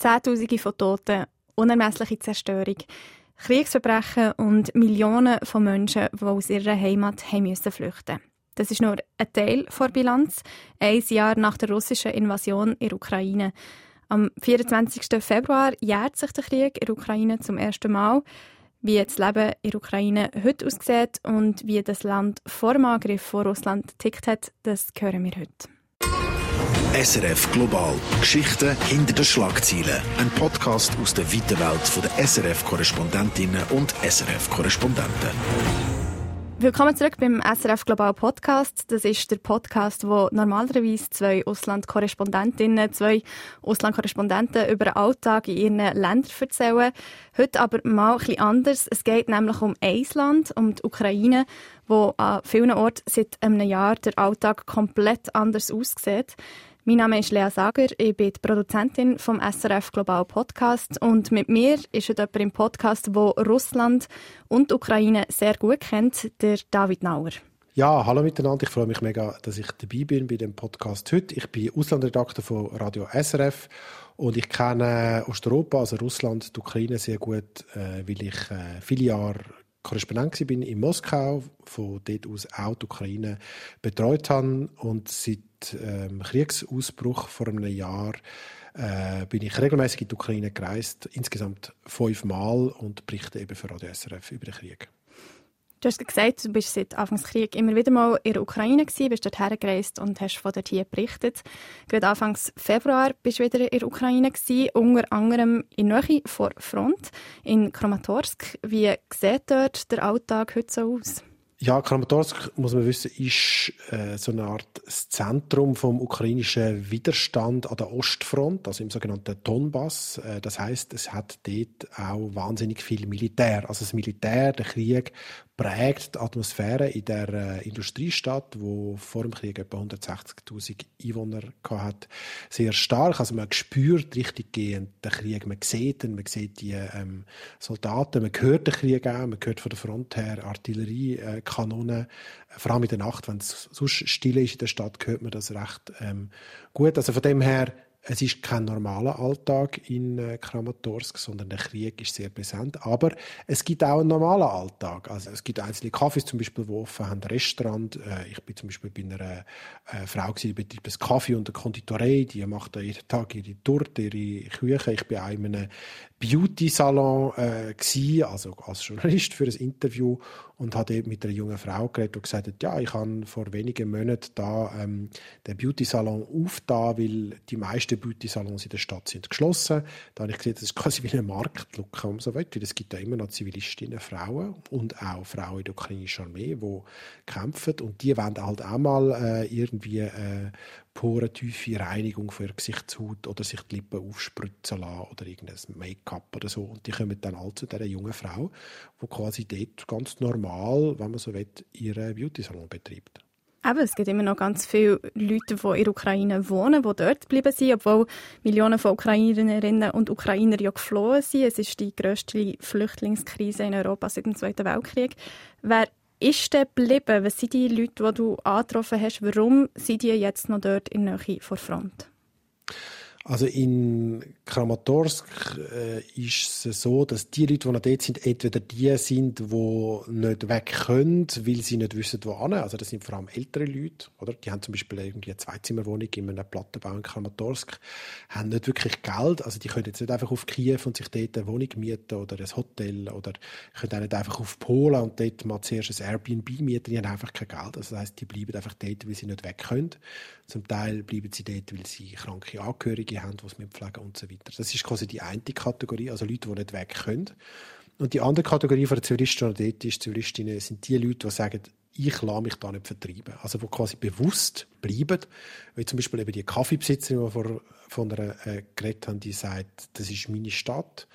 Zehntausende von Toten, unermessliche Zerstörung, Kriegsverbrechen und Millionen von Menschen, die aus ihrer Heimat haben müssen flüchten Das ist nur ein Teil der Bilanz, ein Jahr nach der russischen Invasion in der Ukraine. Am 24. Februar jährt sich der Krieg in der Ukraine zum ersten Mal. Wie das Leben in der Ukraine heute aussieht und wie das Land vor dem Angriff von Russland tickt hat, das hören wir heute. SRF Global. Geschichten hinter den Schlagzeilen. Ein Podcast aus der weiten Welt der SRF-Korrespondentinnen und SRF-Korrespondenten. Willkommen zurück beim SRF Global Podcast. Das ist der Podcast, wo normalerweise zwei Auslandkorrespondentinnen, zwei Auslandkorrespondenten über den Alltag in ihren Ländern erzählen. Heute aber mal bisschen anders. Es geht nämlich um ein Land, um die Ukraine, wo an vielen Orten seit einem Jahr der Alltag komplett anders aussieht. Mein Name ist Lea Sager, ich bin die Produzentin vom SRF Global Podcast und mit mir ist heute jemand im Podcast, wo Russland und Ukraine sehr gut kennt, der David Nauer. Ja, hallo miteinander. Ich freue mich mega, dass ich dabei bin bei dem Podcast heute. Ich bin Auslandredakteur von Radio SRF und ich kenne Osteuropa, also Russland, die Ukraine sehr gut, äh, weil ich äh, viele Jahre Korrespondent bin in Moskau, von dort aus auch die Ukraine betreut habe und seit ähm, Kriegsausbruch vor einem Jahr äh, bin ich regelmäßig in die Ukraine gereist, insgesamt fünfmal und berichte eben für Radio SRF über den Krieg. Du hast gesagt, du bist seit Anfangs Krieg immer wieder mal in der Ukraine gewesen, bist dort hergereist und hast von dort hier berichtet. Gerade Anfangs Februar bist du wieder in der Ukraine gewesen, unter anderem in Nähe vor Front in Kramatorsk. Wie sieht dort der Alltag heute so aus? Ja, Kramatorsk, muss man wissen, ist äh, so eine Art Zentrum vom ukrainischen Widerstand an der Ostfront, also im sogenannten Donbass. Äh, das heißt, es hat dort auch wahnsinnig viel Militär. Also das Militär, der Krieg prägt die Atmosphäre in der äh, Industriestadt, wo vor dem Krieg etwa 160.000 Einwohner hat, sehr stark. Also man spürt richtig gehend den Krieg, man sieht ihn, man sieht die ähm, Soldaten, man hört den Krieg auch, man hört von der Front her Artillerie, äh, Kanonen. Vor allem in der Nacht, wenn es sonst still ist in der Stadt, hört man das recht ähm, gut. Also von dem her es ist kein normaler Alltag in äh, Kramatorsk, sondern der Krieg ist sehr präsent. Aber es gibt auch einen normalen Alltag. Also es gibt einzelne Cafés zum Beispiel, die offen haben, Restaurant. Äh, ich bin zum Beispiel bei einer äh, Frau, die betreibt einen Kaffee und eine Konditorei. Die macht jeden Tag ihre Torte, ihre Küche. Ich bin auch in einem Beauty-Salon äh, gewesen, also als Journalist für ein Interview und habe mit einer jungen Frau geredet, die gesagt hat, ja, ich habe vor wenigen Monaten da ähm, den Beauty-Salon aufgetan, weil die meisten Beauty-Salons in der Stadt sind geschlossen. Da habe ich gesehen, das ist quasi wie eine Marktlücke und so weiter, es gibt da immer noch Zivilistinnen, Frauen und auch Frauen in der ukrainischen Armee, die kämpfen und die wollen halt auch mal äh, irgendwie äh, porentiefe Reinigung für ihre Gesichtshaut oder sich die Lippen aufspritzen lassen oder irgendein Make-up oder so. Und die kommen dann alle zu dieser jungen Frau, die quasi dort ganz normal, wenn man so will, ihren Beauty-Salon betreibt. Eben, es gibt immer noch ganz viele Leute, die in der Ukraine wohnen, die dort geblieben sind, obwohl Millionen von Ukrainerinnen und Ukrainer ja geflohen sind. Es ist die grösste Flüchtlingskrise in Europa seit dem Zweiten Weltkrieg. Wer ist denn geblieben? Was sind die Leute, die du angetroffen hast? Warum sind die jetzt noch dort in der Nähe vor Front? Also in Kramatorsk äh, ist es so, dass die Leute, die noch dort sind, entweder die sind, die nicht weg können, weil sie nicht wissen, wo hin. Also das sind vor allem ältere Leute, oder? Die haben zum Beispiel irgendwie eine Zweizimmerwohnung in einem Plattenbau in Kramatorsk, haben nicht wirklich Geld. Also die können jetzt nicht einfach auf Kiew und sich dort eine Wohnung mieten oder ein Hotel oder können auch nicht einfach auf Polen und dort mal zuerst ein Airbnb mieten. Die haben einfach kein Geld. Also das heisst, die bleiben einfach dort, weil sie nicht weg können. Zum Teil bleiben sie dort, weil sie kranke Angehörige haben, die es mitpflegen und so weiter. Das ist quasi die eine Kategorie, also Leute, die nicht weg können. Und die andere Kategorie von den Zivilisten ist, Zivilistinnen sind die Leute, die sagen, ich lasse mich da nicht vertreiben. Also die quasi bewusst bleiben. Wie zum Beispiel eben die Kaffeebesitzerin, die wir von einer äh, geredet haben, die sagt, das ist meine Stadt,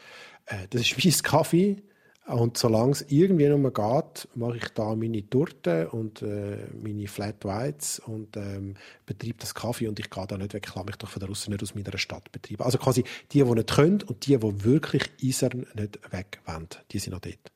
äh, das ist mein Kaffee, und solange es irgendwie noch mal geht, mache ich da meine Torte und äh, meine Flat Whites und ähm, betreibe das Kaffee und ich gehe da nicht weg, ich lasse mich doch von der Russen nicht aus meiner Stadt betreiben. Also quasi die, die nicht können und die, die wirklich Isern nicht weg wollen, die sind noch dort.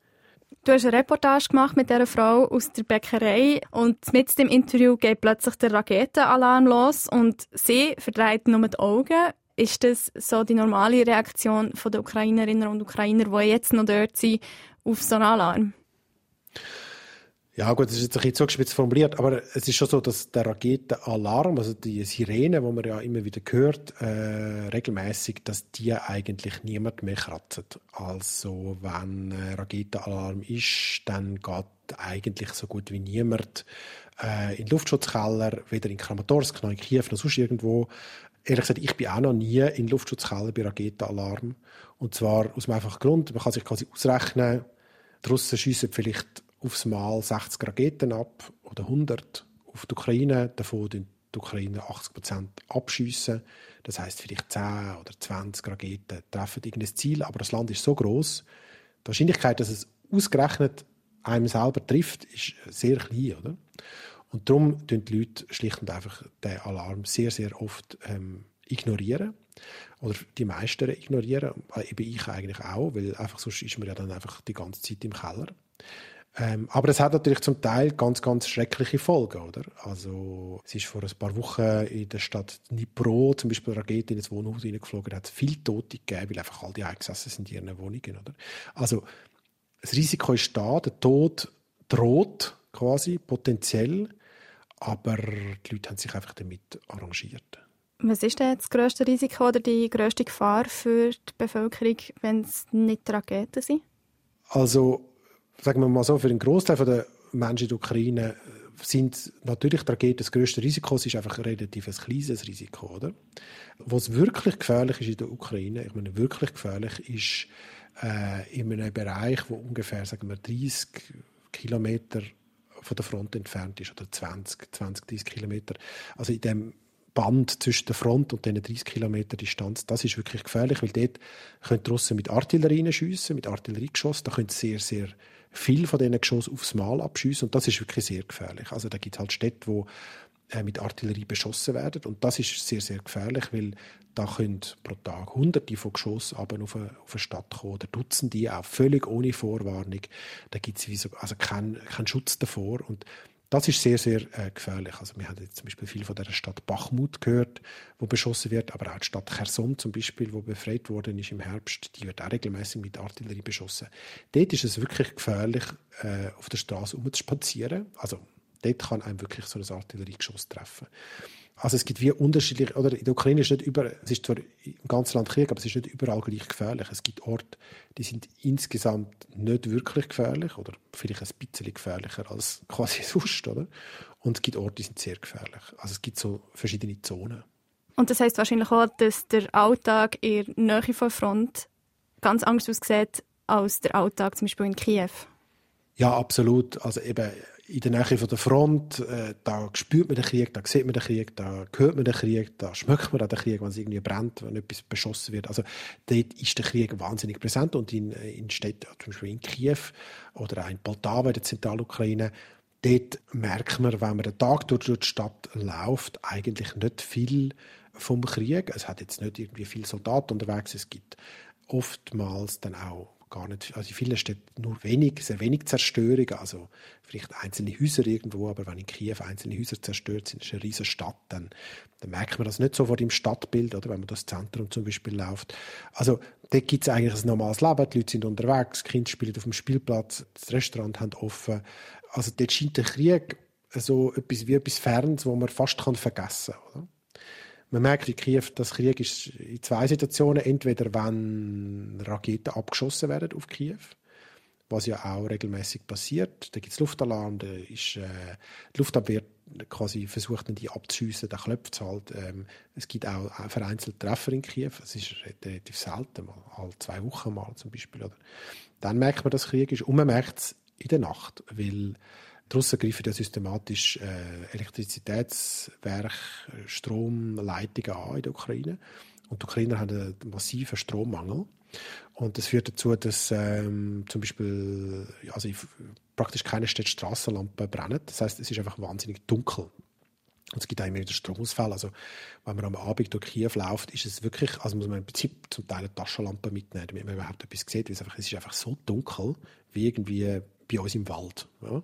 Du hast eine Reportage gemacht mit dieser Frau aus der Bäckerei und mit dem Interview geht plötzlich der Raketenalarm los und sie verdreht nur die Augen Ist das so die normale Reaktion der Ukrainerinnen und Ukrainer, die jetzt noch dort sind, auf so einen Alarm? Ja gut, das ist jetzt ein bisschen zugespitzt formuliert, aber es ist schon so, dass der Raketenalarm, also die Sirene, wo man ja immer wieder hört, äh, regelmäßig, dass die eigentlich niemand mehr kratzt. Also wenn ein Raketenalarm ist, dann geht eigentlich so gut wie niemand äh, in Luftschutzkeller, weder in Kramatorsk noch in Kiew noch sonst irgendwo. Ehrlich gesagt, ich bin auch noch nie in Luftschutzkeller bei Raketenalarm. Und zwar aus dem einfachen Grund, man kann sich quasi ausrechnen, die Russen schiessen vielleicht aufs Mal 60 Raketen ab oder 100 auf die Ukraine, davon die Ukraine 80 Prozent abschiessen. Das heißt vielleicht 10 oder 20 Raketen treffen irgendein Ziel, aber das Land ist so groß, die Wahrscheinlichkeit, dass es ausgerechnet einem selber trifft, ist sehr klein, oder? Und darum tun die Leute schlicht und einfach den Alarm sehr, sehr oft ähm, ignorieren. Oder die meisten ignorieren. Eben ich eigentlich auch, weil einfach sonst ist man ja dann einfach die ganze Zeit im Keller. Ähm, aber es hat natürlich zum Teil ganz, ganz schreckliche Folgen, oder? Also, es ist vor ein paar Wochen in der Stadt Dnipro zum Beispiel eine Rakete in ein Wohnhaus hineingeflogen, hat viele Tote gegeben, weil einfach all die eingesessen sind in ihren Wohnungen, oder? Also, das Risiko ist da, der Tod droht quasi potenziell, aber die Leute haben sich einfach damit arrangiert. Was ist denn das grösste Risiko oder die grösste Gefahr für die Bevölkerung, wenn es nicht Raketen sind? Also sagen wir mal so, für den Großteil der Menschen in der Ukraine sind natürlich die Raketen das grösste Risiko. Es ist einfach ein relativ ein kleines Risiko, oder? Was wirklich gefährlich ist in der Ukraine, ich meine wirklich gefährlich, ist äh, in einem Bereich, wo ungefähr, sagen wir, 30 Kilometer von der Front entfernt ist oder 20, 20, 30 Kilometer. Also in dem Band zwischen der Front und diesen 30 Kilometer Distanz, das ist wirklich gefährlich, weil dort können die Russen mit Artillerie schiessen, mit Artilleriegeschoss, da können sehr, sehr viel von diesen Geschossen aufs Mal abschiessen und das ist wirklich sehr gefährlich. Also da gibt es halt Städte, wo mit Artillerie beschossen werden und das ist sehr, sehr gefährlich, weil da können pro Tag hunderte von Geschossen auf eine, auf eine Stadt kommen oder Dutzende auch völlig ohne Vorwarnung. Da gibt es also keinen kein Schutz davor und das ist sehr, sehr äh, gefährlich. Also wir haben jetzt zum Beispiel viel von der Stadt Bachmut gehört, wo beschossen wird, aber auch die Stadt Cherson zum Beispiel, wo befreit worden ist im Herbst, die wird auch regelmäßig mit Artillerie beschossen. Dort ist es wirklich gefährlich, äh, auf der Straße umzuspazieren. Also dort kann einem wirklich so ein Artilleriegeschoss treffen. Also es gibt wie unterschiedliche, oder in der Ukraine ist nicht über, es ist zwar im ganzen Land Krieg, aber es ist nicht überall gleich gefährlich. Es gibt Orte, die sind insgesamt nicht wirklich gefährlich oder vielleicht ein bisschen gefährlicher als quasi sonst, oder? Und es gibt Orte, die sind sehr gefährlich. Also es gibt so verschiedene Zonen. Und das heißt wahrscheinlich auch, dass der Alltag in der Nähe von Front ganz anders aussieht als der Alltag zum Beispiel in Kiew. Ja, absolut. Also eben in der Nähe von der Front, äh, da spürt man den Krieg, da sieht man den Krieg, da hört man den Krieg, da schmeckt man auch den Krieg, wenn es irgendwie brennt, wenn etwas beschossen wird. Also dort ist der Krieg wahnsinnig präsent und in, in Städten, zum Beispiel in Kiew oder auch in Poltava, in der Zentralukraine, dort merkt man, wenn man den Tag durch die Stadt läuft, eigentlich nicht viel vom Krieg. Es hat jetzt nicht irgendwie viele Soldaten unterwegs, es gibt oftmals dann auch gar nicht, also in vielen Städten nur wenig, sehr wenig Zerstörung, also vielleicht einzelne Häuser irgendwo, aber wenn in Kiew einzelne Häuser zerstört sind, ist eine riesige Stadt, dann, dann merkt man das nicht sofort im Stadtbild, oder wenn man das Zentrum zum Beispiel läuft. Also dort gibt es eigentlich ein normales Leben, die Leute sind unterwegs, die Kinder spielen auf dem Spielplatz, das Restaurant hat offen. Also dort scheint der Krieg so etwas wie etwas Ferns, wo man fast kann vergessen kann. Man merkt in Kiew, dass Krieg ist in zwei Situationen. Entweder wenn Raketen abgeschossen werden auf Kiew, was ja auch regelmäßig passiert. Da gibt es Luftalarm, da ist äh, die Luftabwehr quasi versucht, die abzuschiessen, dann klopft es halt. Ähm, es gibt auch vereinzelt Treffer in Kiew. Es ist relativ selten, mal alle zwei Wochen mal zum Beispiel. Oder? Dann merkt man, dass Krieg ist und man merkt es in der Nacht, weil die Russen greifen ja systematisch äh, Elektrizitätswerke, Stromleitungen an in der Ukraine. Und die Ukrainer haben einen massiven Strommangel. Und das führt dazu, dass ähm, zum Beispiel also praktisch keine Städte Straßenlampen brennen. Das heißt, es ist einfach wahnsinnig dunkel. Und es gibt auch immer wieder Stromausfälle. Also, wenn man am Abend durch Kiew läuft, ist es wirklich, also muss man im Prinzip zum Teil eine Taschenlampe mitnehmen, damit man überhaupt etwas sieht. Weil es, einfach, es ist einfach so dunkel, wie irgendwie bei uns im Wald. Ja?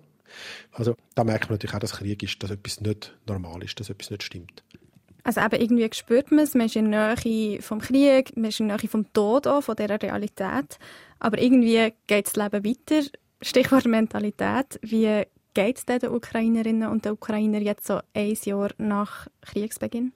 Also da merkt man natürlich auch, dass Krieg ist, dass etwas nicht normal ist, dass etwas nicht stimmt. Also eben irgendwie spürt man es, man ist in der Nähe vom Krieg, man ist in der Nähe vom Tod auch, von dieser Realität. Aber irgendwie geht das Leben weiter. Stichwort Mentalität. Wie geht es den Ukrainerinnen und den Ukrainern jetzt so ein Jahr nach Kriegsbeginn?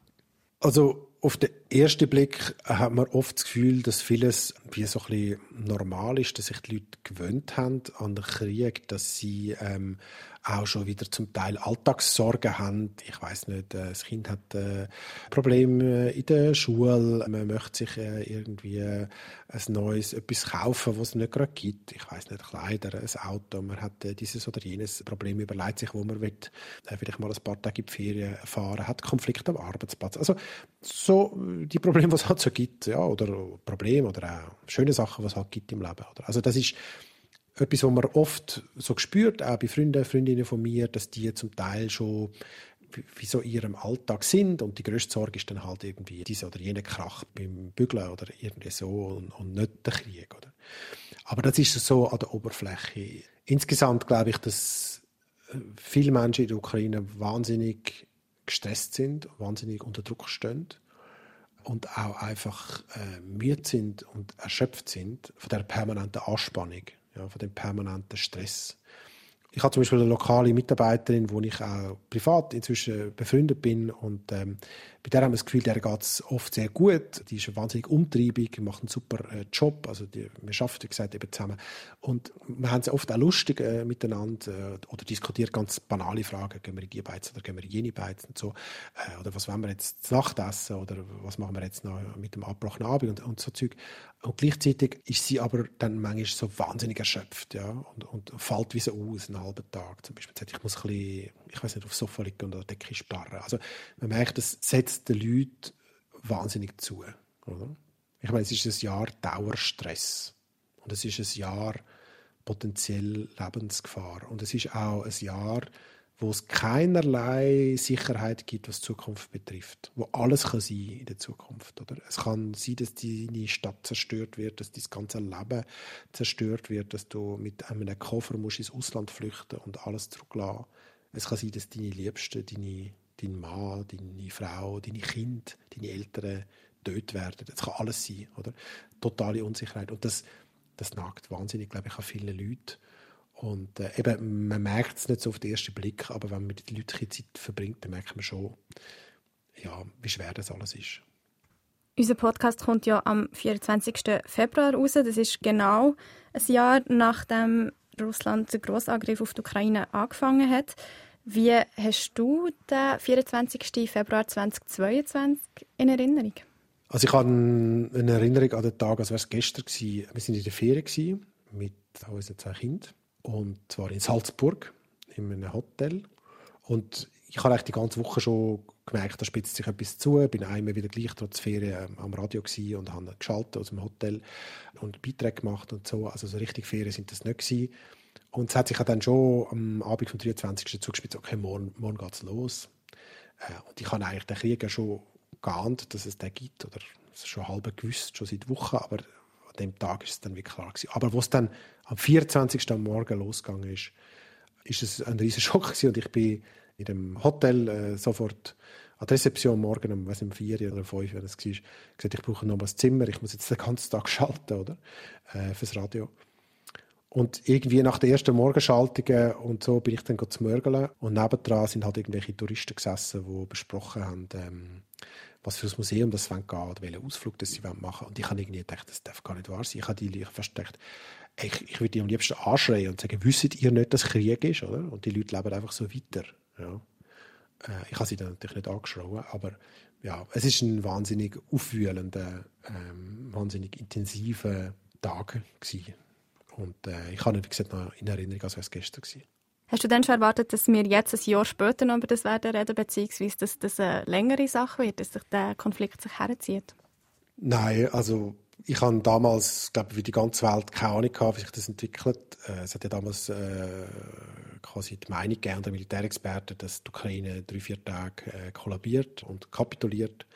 Also auf den ersten Blick hat man oft das Gefühl, dass vieles wie so ein normal ist, dass sich die Leute gewöhnt haben an den Krieg, dass sie ähm, auch schon wieder zum Teil Alltagssorgen haben. Ich weiß nicht, äh, das Kind hat äh, Probleme in der Schule, man möchte sich äh, irgendwie ein neues etwas kaufen, was es nicht gerade gibt. Ich weiß nicht, Kleider, ein Auto, man hat dieses oder jenes Problem, überlegt sich, wo man will, vielleicht mal ein paar Tage in die Ferien fahren, hat Konflikte am Arbeitsplatz. Also so die Probleme, die es halt so gibt, ja, oder Probleme oder auch schöne Sachen, die es halt gibt im Leben. Oder? Also das ist etwas, was man oft so spürt, auch bei Freunden, Freundinnen von mir, dass die zum Teil schon wie so in ihrem Alltag sind und die größte Sorge ist dann halt irgendwie diese oder jene Krach beim Bügeln oder irgendwie so und, und nicht der Krieg. Oder? Aber das ist so an der Oberfläche. Insgesamt glaube ich, dass äh, viele Menschen in der Ukraine wahnsinnig gestresst sind, wahnsinnig unter Druck stehen und auch einfach äh, müde sind und erschöpft sind von der permanenten Anspannung ja, von dem permanenten Stress. Ich habe zum Beispiel eine lokale Mitarbeiterin, wo ich auch privat inzwischen befreundet bin und ähm, bei der haben wir das Gefühl, der geht es oft sehr gut. Die ist wahnsinnig umtriebig, macht einen super äh, Job. Also die, wir arbeiten, wie gesagt, eben zusammen. Und wir haben es oft auch lustig äh, miteinander äh, oder diskutiert ganz banale Fragen. Gehen wir in die Beiz oder gehen wir in jene Beiz und so. Äh, oder was wollen wir jetzt zu Nacht essen oder was machen wir jetzt noch mit dem abgebrochenen Abend und, und so Zeug. Und gleichzeitig ist sie aber dann manchmal so wahnsinnig erschöpft ja, und, und fällt wie so aus, einen halben Tag. Zum Beispiel sagt, ich muss ein bisschen, ich weiß nicht, aufs Sofa liegen und an der Decke sparren. Also man merkt, das setzt den Leuten wahnsinnig zu. Oder? Ich meine, es ist ein Jahr Dauerstress. Und es ist ein Jahr potenziell Lebensgefahr. Und es ist auch ein Jahr, wo es keinerlei Sicherheit gibt, was die Zukunft betrifft. Wo alles kann sein in der Zukunft. Oder? Es kann sein, dass deine Stadt zerstört wird, dass dein ganze Leben zerstört wird, dass du mit einem Koffer musst ins Ausland flüchten und alles zurücklassen. Es kann sein, dass deine Liebsten, deine dein Mann, deine Frau, deine Kinder, deine Eltern tot werden. Das kann alles sein, oder? Totale Unsicherheit. Und das, das nagt wahnsinnig, glaube ich, an vielen Leuten. Und äh, eben, man merkt es nicht so auf den ersten Blick, aber wenn man mit den Leuten Zeit verbringt, dann merkt man schon, ja, wie schwer das alles ist. Unser Podcast kommt ja am 24. Februar raus. Das ist genau ein Jahr nachdem Russland den Grossangriff auf die Ukraine angefangen hat. Wie hast du den 24. Februar 2022 in Erinnerung? Also ich habe eine Erinnerung an den Tag, als wäre es gestern gewesen. Wir waren in der Ferien mit unseren zwei Kindern und zwar in Salzburg in einem Hotel und ich habe eigentlich die ganze Woche schon gemerkt, da spitzt sich etwas zu. Ich bin einmal wieder gleich trotz Ferien am Radio und habe geschaltet aus dem Hotel und Beiträge gemacht und so. Also so richtig Ferien sind das nicht gewesen. Und es hat sich dann schon am Abend vom 23. zugespitzt, okay, morgen, morgen geht es los. Äh, und ich habe eigentlich den Krieg ja schon geahnt, dass es den gibt, oder es schon halb gewusst, schon seit Wochen, aber an dem Tag ist es dann wirklich klar gewesen. Aber wo es dann am 24. am Morgen losgegangen ist, ist es ein riesiger Schock gewesen und ich bin in dem Hotel äh, sofort an der Rezeption morgen um, weiß um vier oder fünf, wenn es war, gesagt, ich brauche noch ein Zimmer, ich muss jetzt den ganzen Tag schalten, oder? Äh, fürs Radio. Und irgendwie nach der ersten Morgenschaltung und so bin ich dann zu mörgeln. Und nebendran sind halt irgendwelche Touristen gesessen, die besprochen haben, ähm, was für ein Museum das wollen gehen oder welchen Ausflug das sie machen wollen. Und ich habe irgendwie gedacht, das darf gar nicht wahr sein. Ich habe die fast gedacht, ich, ich würde die am liebsten anschreien und sagen, wisst ihr nicht, dass Krieg ist? Oder? Und die Leute leben einfach so weiter. Ja. Äh, ich habe sie dann natürlich nicht angeschrien, aber ja, es ist ein wahnsinnig aufwühlender, ähm, wahnsinnig intensiver Tag gewesen. Und äh, ich habe ihn, wie gesagt, noch in Erinnerung, als wäre es gestern gewesen. Hast du denn schon erwartet, dass wir jetzt ein Jahr später noch über das werden reden, beziehungsweise dass das eine längere Sache wird, dass sich der Konflikt sich herzieht? Nein, also ich habe damals, glaube wie die ganze Welt keine Ahnung gehabt, wie sich das entwickelt. Äh, es hat ja damals äh, quasi die Meinung gegeben der Militärexperten, dass die Ukraine drei, vier Tage äh, kollabiert und kapituliert.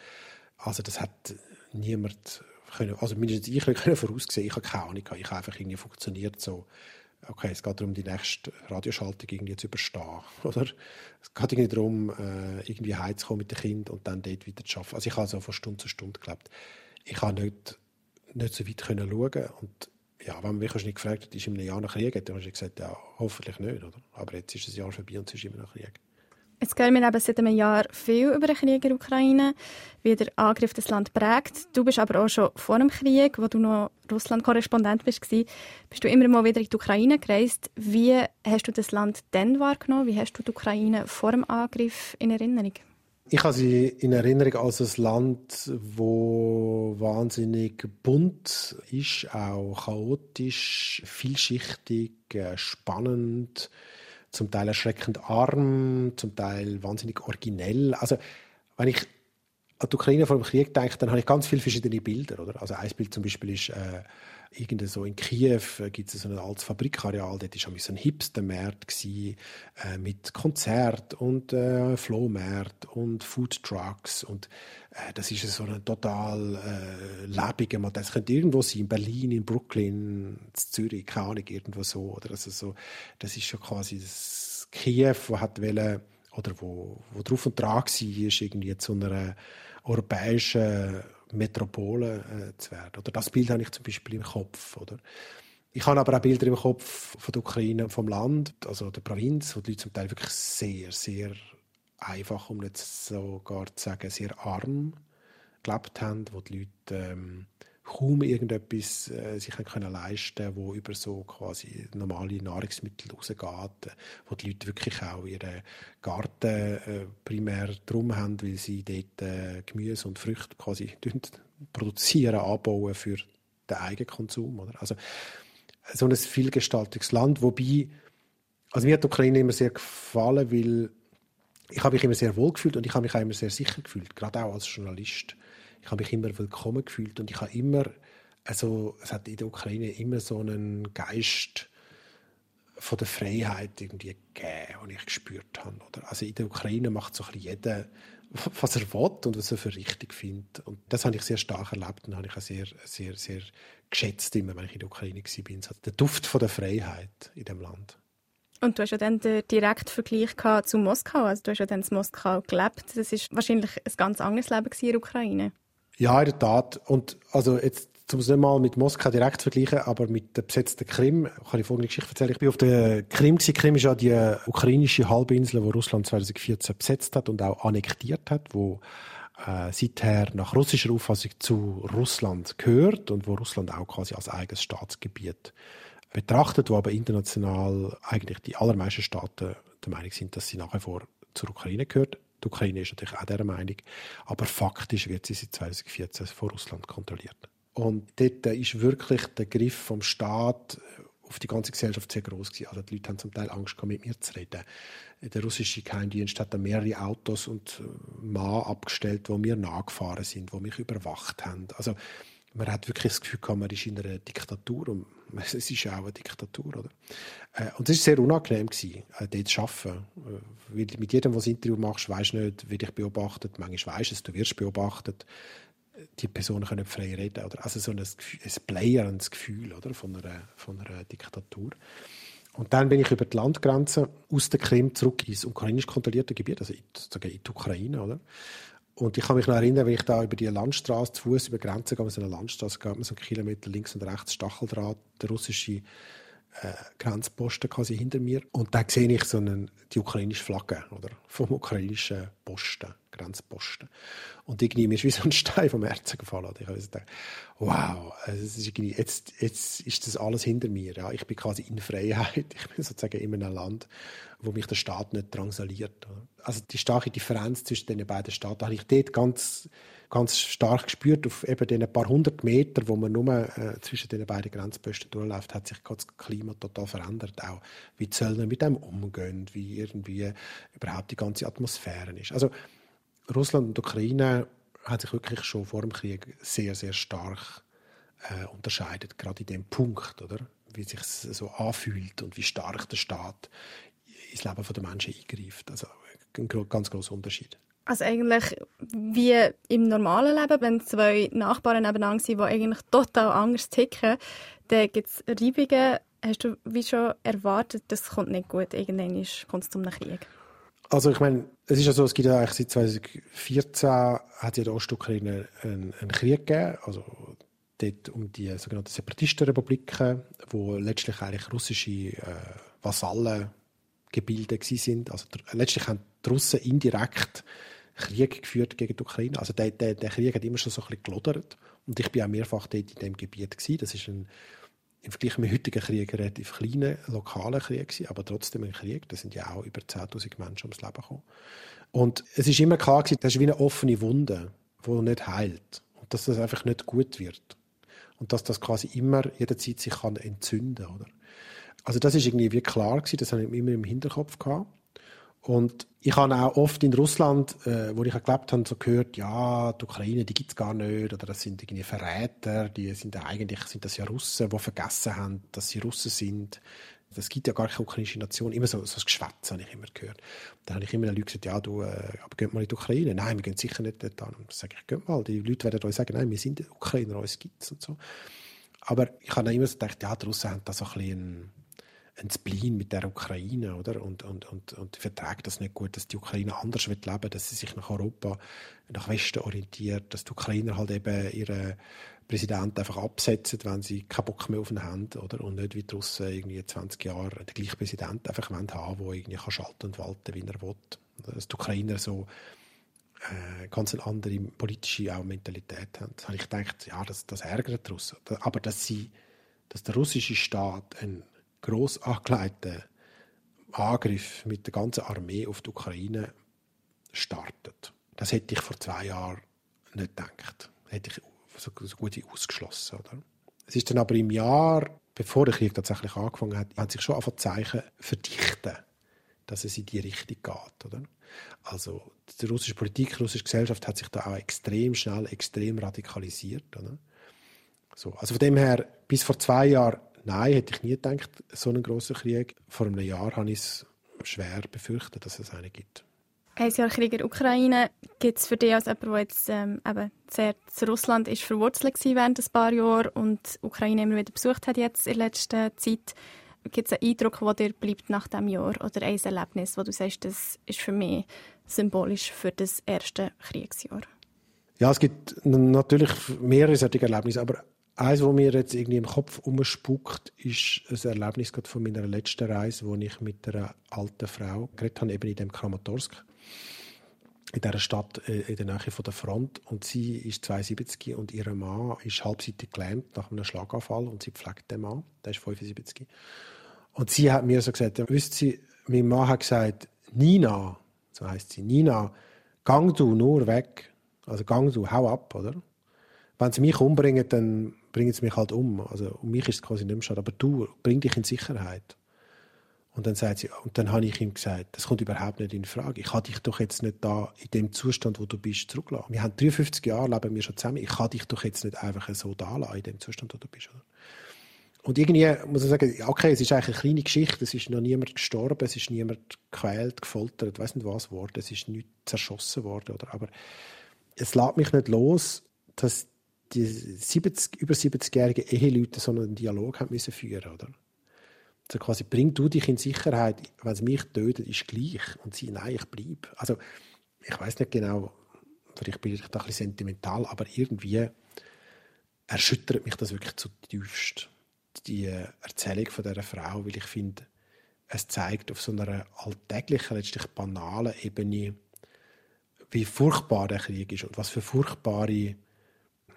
Also das hat niemand können, also mindestens ich können voraussehen, ich habe keine Ahnung, ich habe einfach irgendwie funktioniert so, okay, es geht darum, die nächste Radioschaltung irgendwie zu überstehen, oder? Es geht irgendwie darum, äh, irgendwie heimzukommen mit dem Kind und dann dort weiter zu arbeiten. Also ich habe so von Stunde zu Stunde gelebt. Ich habe nicht, nicht so weit können schauen und ja, wenn man mich nicht gefragt hat, ist in einem Jahr noch Krieg, dann habe ich gesagt, ja, hoffentlich nicht, oder? Aber jetzt ist ein Jahr vorbei und es ist immer noch Krieg. Jetzt hören wir eben seit einem Jahr viel über den Krieg in der Ukraine, wie der Angriff das Land prägt. Du bist aber auch schon vor dem Krieg, wo du noch Russland-Korrespondent bist, bist du immer mal wieder in die Ukraine gereist. Wie hast du das Land dann wahrgenommen? Wie hast du die Ukraine vor dem Angriff in Erinnerung? Ich habe sie in Erinnerung als ein Land, wo wahnsinnig bunt ist, auch chaotisch, vielschichtig, äh, spannend zum Teil erschreckend arm, zum Teil wahnsinnig originell. Also, wenn ich an die Ukraine vor dem Krieg denke, dann habe ich ganz viele verschiedene Bilder. Oder? Also ein Bild zum Beispiel ist, äh, irgende so in Kiew äh, gibt es so ein altes Fabrikareal, dort war so ein Hipster-Markt äh, mit Konzert und äh, Flohmarkt und Food Trucks und äh, das ist so ein total äh, lebiger Modell. Das könnte irgendwo sein, in Berlin, in Brooklyn, in Zürich, keine Ahnung, irgendwo so. Oder? Also so das ist schon quasi das Kiew, wo hat wollen, oder wo, wo drauf und dran war, irgendwie zu einer europäischen Metropole äh, zu werden. Oder das Bild habe ich zum Beispiel im Kopf. Oder? Ich habe aber auch Bilder im Kopf von der Ukraine, vom Land, also der Provinz, wo die Leute zum Teil wirklich sehr, sehr einfach, um nicht sogar zu sagen, sehr arm gelebt haben, wo die Leute ähm, kaum irgendetwas äh, sich können leisten wo über so quasi normale Nahrungsmittel rausgeht, wo die Leute wirklich auch ihren Garten äh, primär drum haben, weil sie dort äh, Gemüse und Früchte quasi produzieren, anbauen für den Eigenkonsum. Oder? Also so ein vielgestaltiges Land, wobei also mir hat die Ukraine immer sehr gefallen, weil ich habe mich immer sehr wohl gefühlt und ich habe mich auch immer sehr sicher gefühlt, gerade auch als Journalist ich habe mich immer willkommen gefühlt und ich habe immer, also es hat in der Ukraine immer so einen Geist von der Freiheit irgendwie gegeben, den ich gespürt habe. Oder? Also in der Ukraine macht so ein jeder, was er will und was er für richtig findet. Und das habe ich sehr stark erlebt und habe ich auch sehr, sehr, sehr geschätzt, immer, wenn ich in der Ukraine war. So der Duft von der Freiheit in dem Land. Und du hast ja dann den direkten Vergleich zu Moskau. Also du hast ja dann in Moskau gelebt. Das ist wahrscheinlich ein ganz anderes Leben in der Ukraine. Ja, in der Tat. Und also jetzt um es nicht mal mit Moskau direkt zu vergleichen, aber mit der besetzten Krim kann ich folgende Geschichte erzählen. Ich bin auf der Krim. Gewesen. Krim ist ja die ukrainische Halbinsel, die Russland 2014 besetzt hat und auch annektiert hat, wo äh, seither nach russischer Auffassung zu Russland gehört und wo Russland auch quasi als eigenes Staatsgebiet betrachtet, wo aber international eigentlich die allermeisten Staaten der Meinung sind, dass sie nach wie vor zur Ukraine gehört. Die Ukraine ist natürlich auch dieser Meinung. Aber faktisch wird sie seit 2014 von Russland kontrolliert. Und dort ist wirklich der Griff vom Staat auf die ganze Gesellschaft sehr groß gewesen. Also die Leute haben zum Teil Angst mit mir zu reden. Der russische Geheimdienst hat da mehrere Autos und Mann abgestellt, wo mir nachgefahren sind, wo mich überwacht haben. Also man hat wirklich das Gefühl gehabt, man ist in einer Diktatur und es ist auch eine Diktatur, oder? Äh, und es war sehr unangenehm, gewesen, äh, dort zu arbeiten. Äh, weil mit jedem, der ein Interview machst, weisst du nicht, wie dich beobachtet. Manchmal weisst du es, du wirst beobachtet. Die Personen können frei reden. Oder? Also so ein, ein playerndes Gefühl oder? Von, einer, von einer Diktatur. Und dann bin ich über die Landgrenze aus der Krim zurück ins ukrainisch kontrollierte Gebiet, also in, in die Ukraine. Oder? Und ich kann mich noch erinnern, wenn ich da über die Landstraße zu Fuß über Grenzen gehe, so eine Landstraße, geht man so einen Kilometer links und rechts Stacheldraht, der russische äh, Grenzposten quasi hinter mir. Und da sehe ich so einen, die ukrainische Flagge, oder? Vom ukrainischen Posten. Grenzposten. Und irgendwie mir ist wie so ein Stein vom Herzen gefallen. Ich habe gedacht, wow, also ist jetzt, jetzt ist das alles hinter mir. Ja. Ich bin quasi in Freiheit. Ich bin sozusagen in einem Land, wo mich der Staat nicht drangsaliert. Also die starke Differenz zwischen den beiden Staaten habe ich dort ganz, ganz stark gespürt. Auf eben den paar hundert Metern, wo man nur äh, zwischen den beiden Grenzposten durchläuft, hat sich das Klima total verändert. Auch wie die Zöllner mit dem umgehen, wie irgendwie überhaupt die ganze Atmosphäre ist. Also Russland und Ukraine haben sich wirklich schon vor dem Krieg sehr, sehr stark äh, unterscheidet, gerade in dem Punkt, oder? Wie sich so anfühlt und wie stark der Staat ins Leben der Menschen eingreift. Also ein ganz großer Unterschied. Also eigentlich wie im normalen Leben, wenn zwei Nachbarn nebeneinander sind, die eigentlich total anders ticken, dann gibt es Reibungen. Hast du wie schon erwartet, das kommt nicht gut, irgendwann kommt es zum Krieg? Also ich meine, es ist ja so, es gibt ja eigentlich seit 2014 hat ja der Ostukraine einen, einen Krieg gegeben, also dort um die sogenannten Separatistenrepubliken, wo letztlich eigentlich russische äh, Vasallengebilde sind. Also letztlich haben die Russen indirekt Krieg geführt gegen die Ukraine. Also der, der, der Krieg hat immer schon so ein bisschen gelodert. Und ich bin auch mehrfach dort in dem Gebiet gewesen. Das ist ein im Vergleich mit heutigen Kriegen relativ kleiner, lokaler Krieg gewesen, aber trotzdem ein Krieg. Da sind ja auch über 10.000 Menschen ums Leben gekommen. Und es ist immer klar gewesen, das ist wie eine offene Wunde, die nicht heilt. Und dass das einfach nicht gut wird. Und dass das quasi immer jederzeit sich kann entzünden kann. Also das ist irgendwie wie klar gewesen, das habe ich immer im Hinterkopf gehabt. Und ich habe auch oft in Russland, äh, wo ich gelebt habe, so gehört, ja, die Ukraine, die gibt es gar nicht, oder das sind irgendwie Verräter, die sind eigentlich sind das ja Russen, die vergessen haben, dass sie Russen sind. Es gibt ja gar keine ukrainische Nation. Immer so, so ein Geschwätz habe ich immer gehört. Dann habe ich immer den Leuten gesagt, ja, du, äh, aber geht mal in die Ukraine. Nein, wir gehen sicher nicht dort hin. Dann sage ich, geht mal. Die Leute werden euch sagen, nein, wir sind Ukrainer, uns gibt es und so. Aber ich habe dann immer so gedacht, ja, die Russen haben da so ein bisschen ein Spleen mit der Ukraine, oder? Und, und, und, und verträgt das nicht gut, dass die Ukraine anders wird leben, dass sie sich nach Europa, nach Westen orientiert, dass die Ukrainer halt eben ihre Präsidenten einfach absetzen, wenn sie keinen Bock mehr auf ihn haben, oder? Und nicht wie die Russen irgendwie 20 Jahre den gleichen Präsidenten einfach haben, der irgendwie kann schalten und walten, wie er will. Dass die Ukrainer so äh, ganz eine andere politische auch Mentalität haben. Da habe ich gedacht, ja, das, das ärgert die Russen. Aber dass sie, dass der russische Staat ein gross angelegten Angriff mit der ganzen Armee auf die Ukraine startet. Das hätte ich vor zwei Jahren nicht gedacht. Das hätte ich so, so gut wie ausgeschlossen. Oder? Es ist dann aber im Jahr, bevor der Krieg tatsächlich angefangen hat, haben sich schon einfach Zeichen verdichten, dass es in die Richtung geht. Oder? Also die russische Politik, die russische Gesellschaft hat sich da auch extrem schnell, extrem radikalisiert. Oder? So, also von dem her, bis vor zwei Jahren Nein, hätte ich nie gedacht, so einen grossen Krieg. Vor einem Jahr habe ich es schwer befürchtet, dass es einen gibt. Ein Jahr Krieg in der Ukraine gibt es für dich als jemand, der jetzt ähm, eben sehr zu Russland ist verwurzelt war während ein paar Jahren und die Ukraine immer wieder besucht hat jetzt in letzter Zeit. Gibt es einen Eindruck, der dir bleibt nach diesem Jahr oder ein Erlebnis, wo du sagst, das ist für mich symbolisch für das erste Kriegsjahr? Ja, es gibt natürlich mehrere solche Erlebnisse, aber Eins, was mir jetzt irgendwie im Kopf umspuckt, ist ein Erlebnis von meiner letzten Reise, wo ich mit einer alten Frau geredet habe, eben in dem Kramatorsk, in dieser Stadt äh, in der Nähe von der Front. Und sie ist 72 und ihr Mann ist halbseitig gelähmt nach einem Schlaganfall und sie pflegt den Mann, der ist 75. Und sie hat mir so gesagt, wisst Sie, mein Mann hat gesagt, Nina, so heißt sie, Nina, gang du nur weg, also gang du, hau ab, oder? Wenn sie mich umbringen, dann bringen sie mich halt um. Also um mich ist es quasi nicht mehr aber du, bring dich in Sicherheit. Und dann sagt sie, und dann habe ich ihm gesagt, das kommt überhaupt nicht in Frage. Ich kann dich doch jetzt nicht da in dem Zustand, wo du bist, zurücklassen. Wir haben 53 Jahre leben wir schon zusammen. Ich kann dich doch jetzt nicht einfach so da lassen, in dem Zustand, wo du bist. Oder? Und irgendwie muss ich sagen, okay, es ist eigentlich eine kleine Geschichte. Es ist noch niemand gestorben, es ist niemand gequält, gefoltert, weiß nicht was worden. Es ist nicht zerschossen worden, oder? Aber es lässt mich nicht los, dass die 70, über 70-jährigen Eheleute so einen Dialog haben müssen führen oder? Also quasi, bring du dich in Sicherheit, wenn es mich tötet, ist gleich. Und sie, nein, ich bleibe. Also, ich weiß nicht genau, vielleicht bin ich da ein bisschen sentimental, aber irgendwie erschüttert mich das wirklich zutiefst. Die Erzählung von dieser Frau, weil ich finde, es zeigt auf so einer alltäglichen, letztlich banalen Ebene, wie furchtbar der Krieg ist und was für furchtbare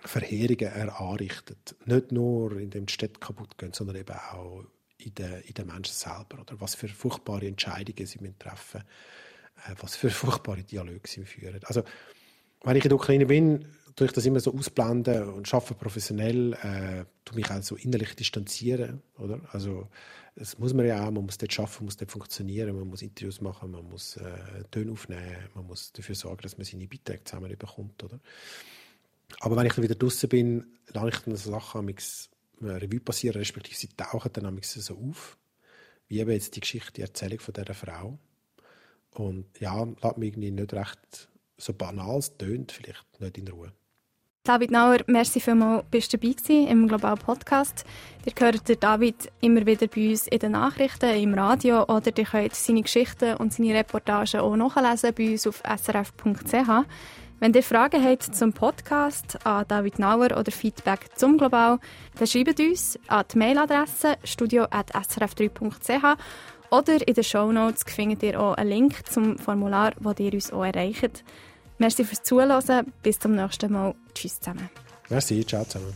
Verheerungen er anrichtet. Nicht nur, indem die Städte kaputt gehen, sondern eben auch in den, in den Menschen selber. Oder was für furchtbare Entscheidungen sie treffen müssen, äh, was für furchtbare Dialoge sie führen. Also, wenn ich in der Ukraine bin, tue ich das immer so ausblenden und arbeite professionell, äh, tue mich auch so innerlich distanzieren. Oder? Also, das muss man ja auch, man muss dort man muss dort funktionieren, man muss Interviews machen, man muss äh, Töne aufnehmen, man muss dafür sorgen, dass man seine Beiträge zusammen bekommt. Oder? Aber wenn ich dann wieder draußen bin, lasse ich dann so Sachen amix Revue passieren, respektive sie tauchen dann so auf. Wie eben jetzt die Geschichte, die Erzählung von dieser Frau. Und ja, lässt mich irgendwie nicht recht, so banal es tönt, vielleicht nicht in Ruhe. David Nauer, merci vielmals, bist du dabei gewesen im Global Podcast. Ihr hört David immer wieder bei uns in den Nachrichten, im Radio oder ihr könnt seine Geschichten und seine Reportagen auch nachlesen bei uns auf srf.ch. Wenn ihr Fragen habt zum Podcast, an David Nauer oder Feedback zum Global, dann schreibt uns an die Mailadresse studio.srf3.ch oder in den Shownotes findet ihr auch einen Link zum Formular, wo ihr uns auch erreicht. Merci fürs Zuhören. Bis zum nächsten Mal. Tschüss zusammen. Merci, ciao zusammen.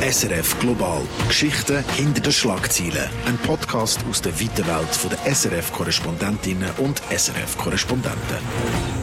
SRF Global. Geschichten hinter den Schlagzeilen. Ein Podcast aus der weiten Welt der SRF-Korrespondentinnen und SRF-Korrespondenten.